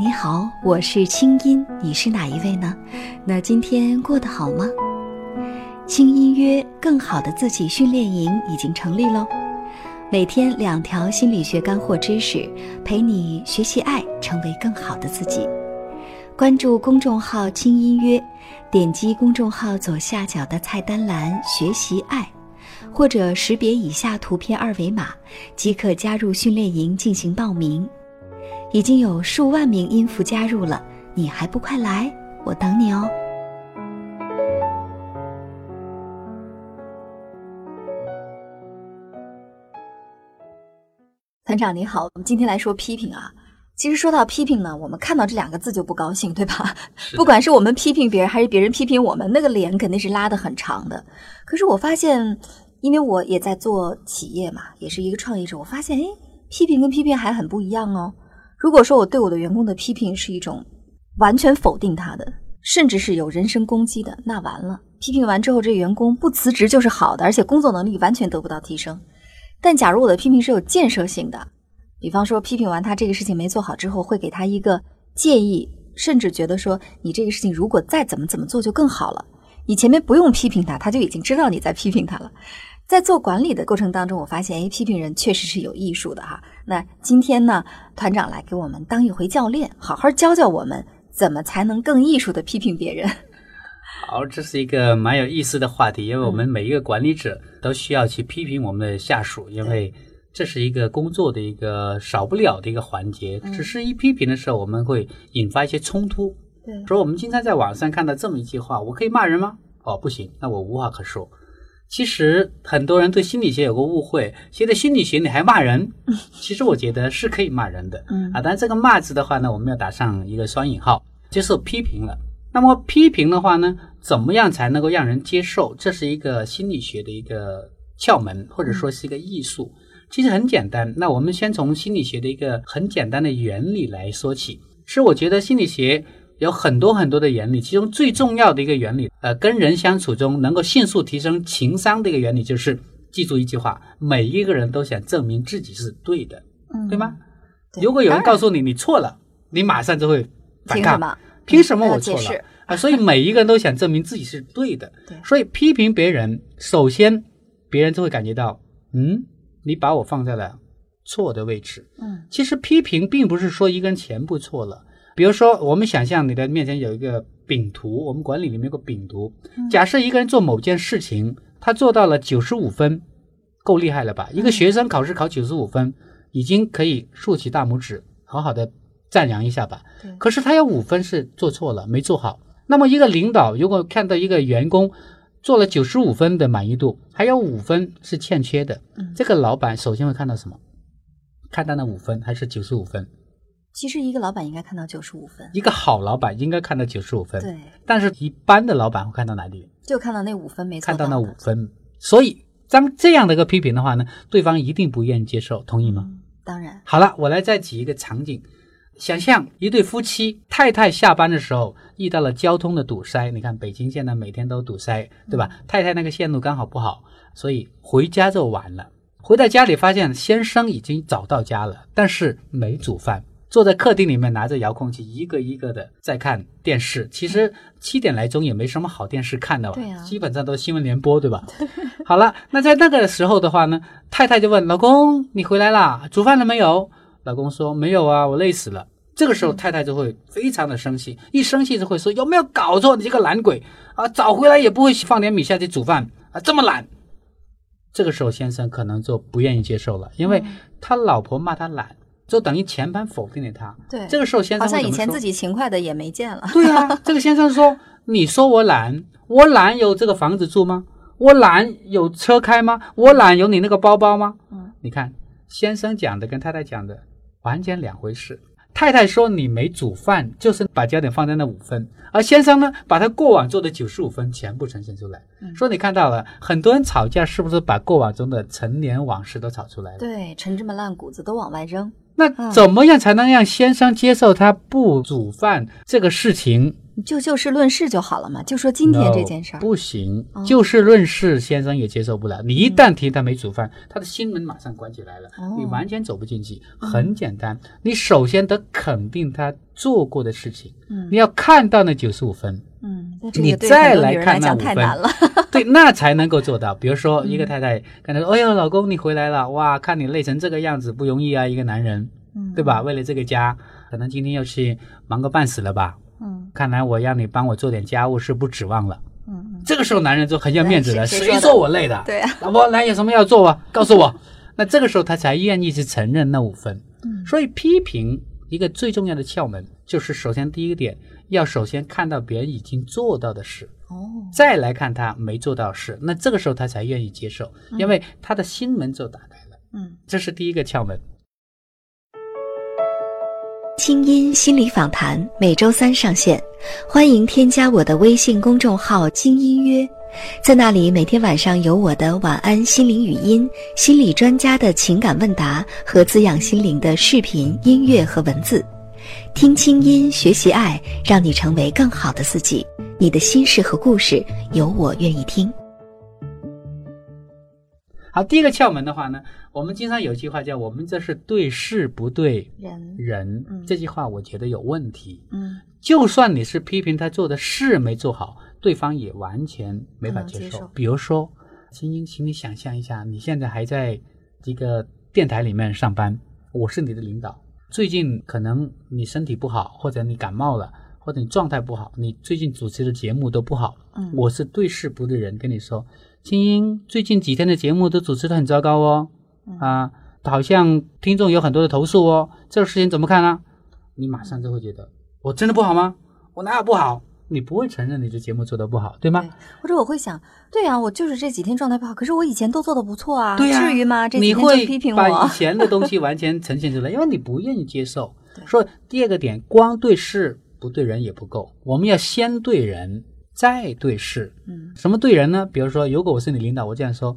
你好，我是清音，你是哪一位呢？那今天过得好吗？清音约更好的自己训练营已经成立喽，每天两条心理学干货知识，陪你学习爱，成为更好的自己。关注公众号“清音约”，点击公众号左下角的菜单栏“学习爱”，或者识别以下图片二维码，即可加入训练营进行报名。已经有数万名音符加入了，你还不快来？我等你哦。团长你好，我们今天来说批评啊。其实说到批评呢，我们看到这两个字就不高兴，对吧？不管是我们批评别人，还是别人批评我们，那个脸肯定是拉得很长的。可是我发现，因为我也在做企业嘛，也是一个创业者，我发现，哎，批评跟批评还很不一样哦。如果说我对我的员工的批评是一种完全否定他的，甚至是有人身攻击的，那完了。批评完之后，这员工不辞职就是好的，而且工作能力完全得不到提升。但假如我的批评是有建设性的，比方说批评完他这个事情没做好之后，会给他一个建议，甚至觉得说你这个事情如果再怎么怎么做就更好了。你前面不用批评他，他就已经知道你在批评他了。在做管理的过程当中，我发现，哎，批评人确实是有艺术的哈。那今天呢，团长来给我们当一回教练，好好教教我们怎么才能更艺术的批评别人。好，这是一个蛮有意思的话题，因为我们每一个管理者都需要去批评我们的下属，因为这是一个工作的一个少不了的一个环节。只是一批评的时候，我们会引发一些冲突。对，说我们经常在网上看到这么一句话：“我可以骂人吗？”哦，不行，那我无话可说。其实很多人对心理学有个误会，觉得心理学你还骂人。其实我觉得是可以骂人的，嗯啊，但这个骂字的话呢，我们要打上一个双引号，就是批评了。那么批评的话呢，怎么样才能够让人接受？这是一个心理学的一个窍门，或者说是一个艺术。其实很简单。那我们先从心理学的一个很简单的原理来说起。是我觉得心理学。有很多很多的原理，其中最重要的一个原理，呃，跟人相处中能够迅速提升情商的一个原理，就是记住一句话：每一个人都想证明自己是对的，对吗？如果有人告诉你你错了，你马上就会反抗。凭什么我错了啊？所以每一个人都想证明自己是对的。所以批评别人，首先别人就会感觉到，嗯，你把我放在了错的位置。嗯，其实批评并不是说一个人全部错了。比如说，我们想象你的面前有一个饼图，我们管理里面有个饼图。假设一个人做某件事情，他做到了九十五分，够厉害了吧？一个学生考试考九十五分，已经可以竖起大拇指，好好的赞扬一下吧。可是他有五分是做错了，没做好。那么一个领导如果看到一个员工做了九十五分的满意度，还有五分是欠缺的，这个老板首先会看到什么？看到那五分还是九十五分？其实一个老板应该看到九十五分，一个好老板应该看到九十五分。对，但是一般的老板会看到哪里？就看到那五分没错。看到那五分，所以当这样的一个批评的话呢，对方一定不愿意接受，同意吗？当然。好了，我来再举一个场景，想象一对夫妻，太太下班的时候遇到了交通的堵塞，你看北京现在每天都堵塞，对吧？太太那个线路刚好不好，所以回家就晚了。回到家里发现先生已经早到家了，但是没煮饭。坐在客厅里面，拿着遥控器，一个一个的在看电视。其实七点来钟也没什么好电视看的，对基本上都是新闻联播，对吧？好了，那在那个时候的话呢，太太就问老公：“你回来啦？煮饭了没有？”老公说：“没有啊，我累死了。”这个时候太太就会非常的生气，一生气就会说：“有没有搞错？你这个懒鬼啊！早回来也不会放点米下去煮饭啊，这么懒。”这个时候先生可能就不愿意接受了，因为他老婆骂他懒。就等于全盘否定了他。对，这个时候先生好像以前自己勤快的也没见了。对啊，这个先生说：“你说我懒，我懒有这个房子住吗？我懒有车开吗？我懒有你那个包包吗？”嗯，你看，先生讲的跟太太讲的完全两回事。太太说你没煮饭，就是把焦点放在那五分，而先生呢，把他过往做的九十五分全部呈现出来，说你看到了，很多人吵架是不是把过往中的陈年往事都吵出来了？对，陈芝麻烂谷子都往外扔。那怎么样才能让先生接受他不煮饭这个事情？就就事论事就好了嘛，就说今天这件事儿。不行哦，就事论事，先生也接受不了。你一旦提他没煮饭，他的心门马上关起来了，哦你完全走不进去。很简单，你首先得肯定他做过的事情，嗯你要看到那九十五分，你再来看那五分。对，那才能够做到。比如说，一个嗯太太跟他说：“哎呦，老公你回来了，哇，看你累成这个样子，不容易啊，一个男人，嗯对吧？为了这个家，可能今天要去忙个半死了吧？嗯看来我让你帮我做点家务是不指望了。”嗯嗯，这个时候男人就很要面子了，谁说我累的？对啊，老婆，来有什么要做啊？告诉我。那这个时候他才愿意去承认那五分。嗯所以批评一个最重要的窍门就是，首先第一个点要首先看到别人已经做到的事，哦，再来看他没做到事，那这个时候他才愿意接受，因为他的心门就打开了。嗯这是第一个窍门。清音心理访谈每周三上线，欢迎添加我的微信公众号“精音约”，在那里每天晚上有我的晚安心灵语音、心理专家的情感问答和滋养心灵的视频、音乐和文字。听清音，学习爱，让你成为更好的自己。你的心事和故事，有我愿意听。好，第一个窍门的话呢，我们经常有句话叫“我们这是对事不对人人”，嗯这句话我觉得有问题。嗯就算你是批评他做的事没做好，对方也完全没法接受。接受比如说，青青，请你想象一下，你现在还在一个电台里面上班，我是你的领导。最近可能你身体不好，或者你感冒了，或者你状态不好，你最近主持的节目都不好。嗯，我是对事不对人，跟你说，青音最近几天的节目都主持的很糟糕哦，嗯啊，好像听众有很多的投诉哦，这个事情怎么看呢？你马上就会觉得，我真的不好吗？我哪有不好？你不会承认你这节目做得不好，对吗？对或者我会想，对呀、我就是这几天状态不好，可是我以前都做的不错啊，至于吗？这几你会批评把以，前的东西完全呈现出来，因为你不愿意接受 对。说第二个点，光对事不对人也不够，我们要先对人，再对事。嗯什么对人呢？比如说，如果我是你领导，我这样说：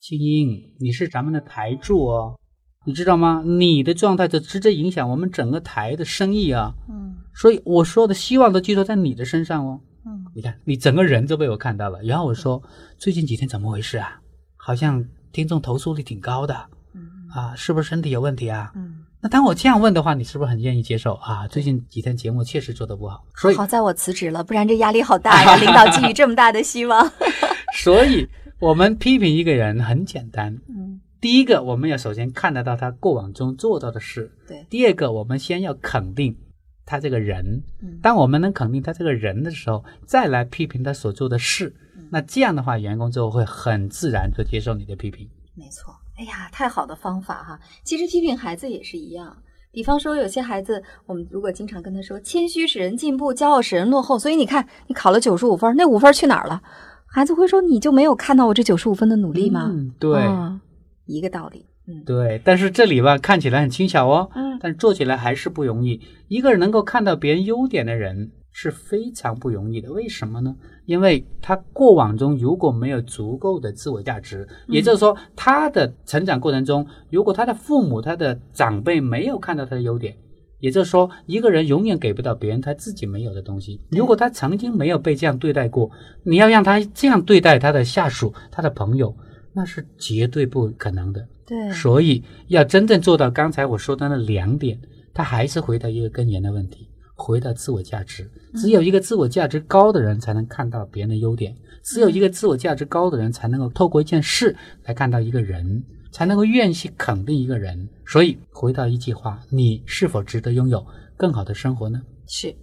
青英，你是咱们的台柱哦，你知道吗？你的状态就直接影响我们整个台的生意啊。嗯所以我说的希望都寄托在你的身上哦。嗯你看，你整个人都被我看到了。然后我说，最近几天怎么回事啊？好像听众投诉率挺高的嗯啊，是不是身体有问题啊？嗯，那当我这样问的话，你是不是很愿意接受啊？最近几天节目确实做得不好，所以好在我辞职了，不然这压力好大呀！领导寄予这么大的希望，所以我们批评一个人很简单。嗯，第一个，我们要首先看得到他过往中做到的事；对，第二个，我们先要肯定他这个人。嗯当我们能肯定他这个人的时候，再来批评他所做的事，嗯那这样的话，员工就会很自然就接受你的批评。没错。哎呀，太好的方法哈！其实批评孩子也是一样。比方说，有些孩子，我们如果经常跟他说“谦虚使人进步，骄傲使人落后”，所以你看，你考了九十五分，那五分去哪儿了？孩子会说：“你就没有看到我这九十五分的努力吗？”嗯，对、嗯一个道理。嗯对。但是这里吧，看起来很轻巧哦，嗯但做起来还是不容易。一个人能够看到别人优点的人是非常不容易的。为什么呢？因为他过往中如果没有足够的自我价值，也就是说，他的成长过程中，如果他的父母、他的长辈没有看到他的优点，也就是说，一个人永远给不到别人他自己没有的东西。如果他曾经没有被这样对待过，你要让他这样对待他的下属、他的朋友，那是绝对不可能的。对，所以要真正做到刚才我说的那两点，他还是回到一个根源的问题，回到自我价值。只有一个自我价值高的人，才能看到别人的优点；只有一个自我价值高的人，才能够透过一件事来看到一个人，才能够愿意去肯定一个人。所以回到一句话：你是否值得拥有更好的生活呢？是，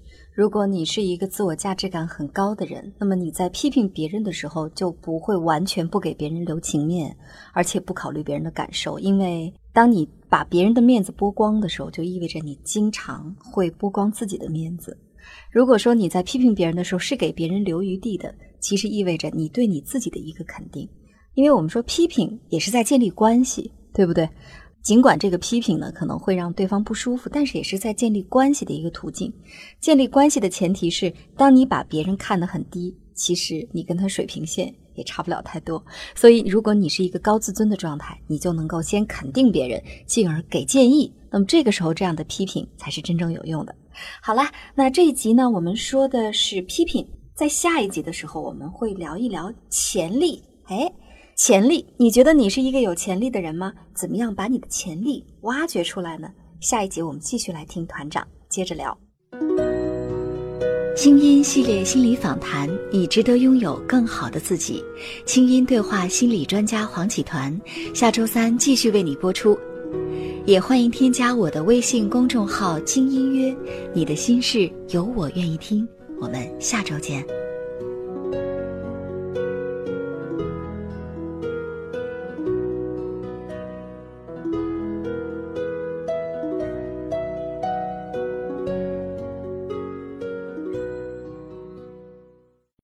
如果你是一个自我价值感很高的人，那么你在批评别人的时候，就不会完全不给别人留情面，而且不考虑别人的感受。因为当你把别人的面子剥光的时候，就意味着你经常会剥光自己的面子。如果说你在批评别人的时候是给别人留余地的，其实意味着你对你自己的一个肯定。因为我们说批评也是在建立关系，对不对？尽管这个批评呢可能会让对方不舒服，但是也是在建立关系的一个途径。建立关系的前提是，当你把别人看得很低，其实你跟他水平线也差不了太多。所以，如果你是一个高自尊的状态，你就能够先肯定别人，进而给建议。那么这个时候，这样的批评才是真正有用的。好啦，那这一集呢，我们说的是批评，在下一集的时候，我们会聊一聊潜力。哎，潜力，你觉得你是一个有潜力的人吗？怎么样把你的潜力挖掘出来呢？下一集我们继续来听团长接着聊。清音系列心理访谈，你值得拥有更好的自己。清音对话心理专家黄启团，下周三继续为你播出。也欢迎添加我的微信公众号“精音约”，你的心事有我愿意听。我们下周见。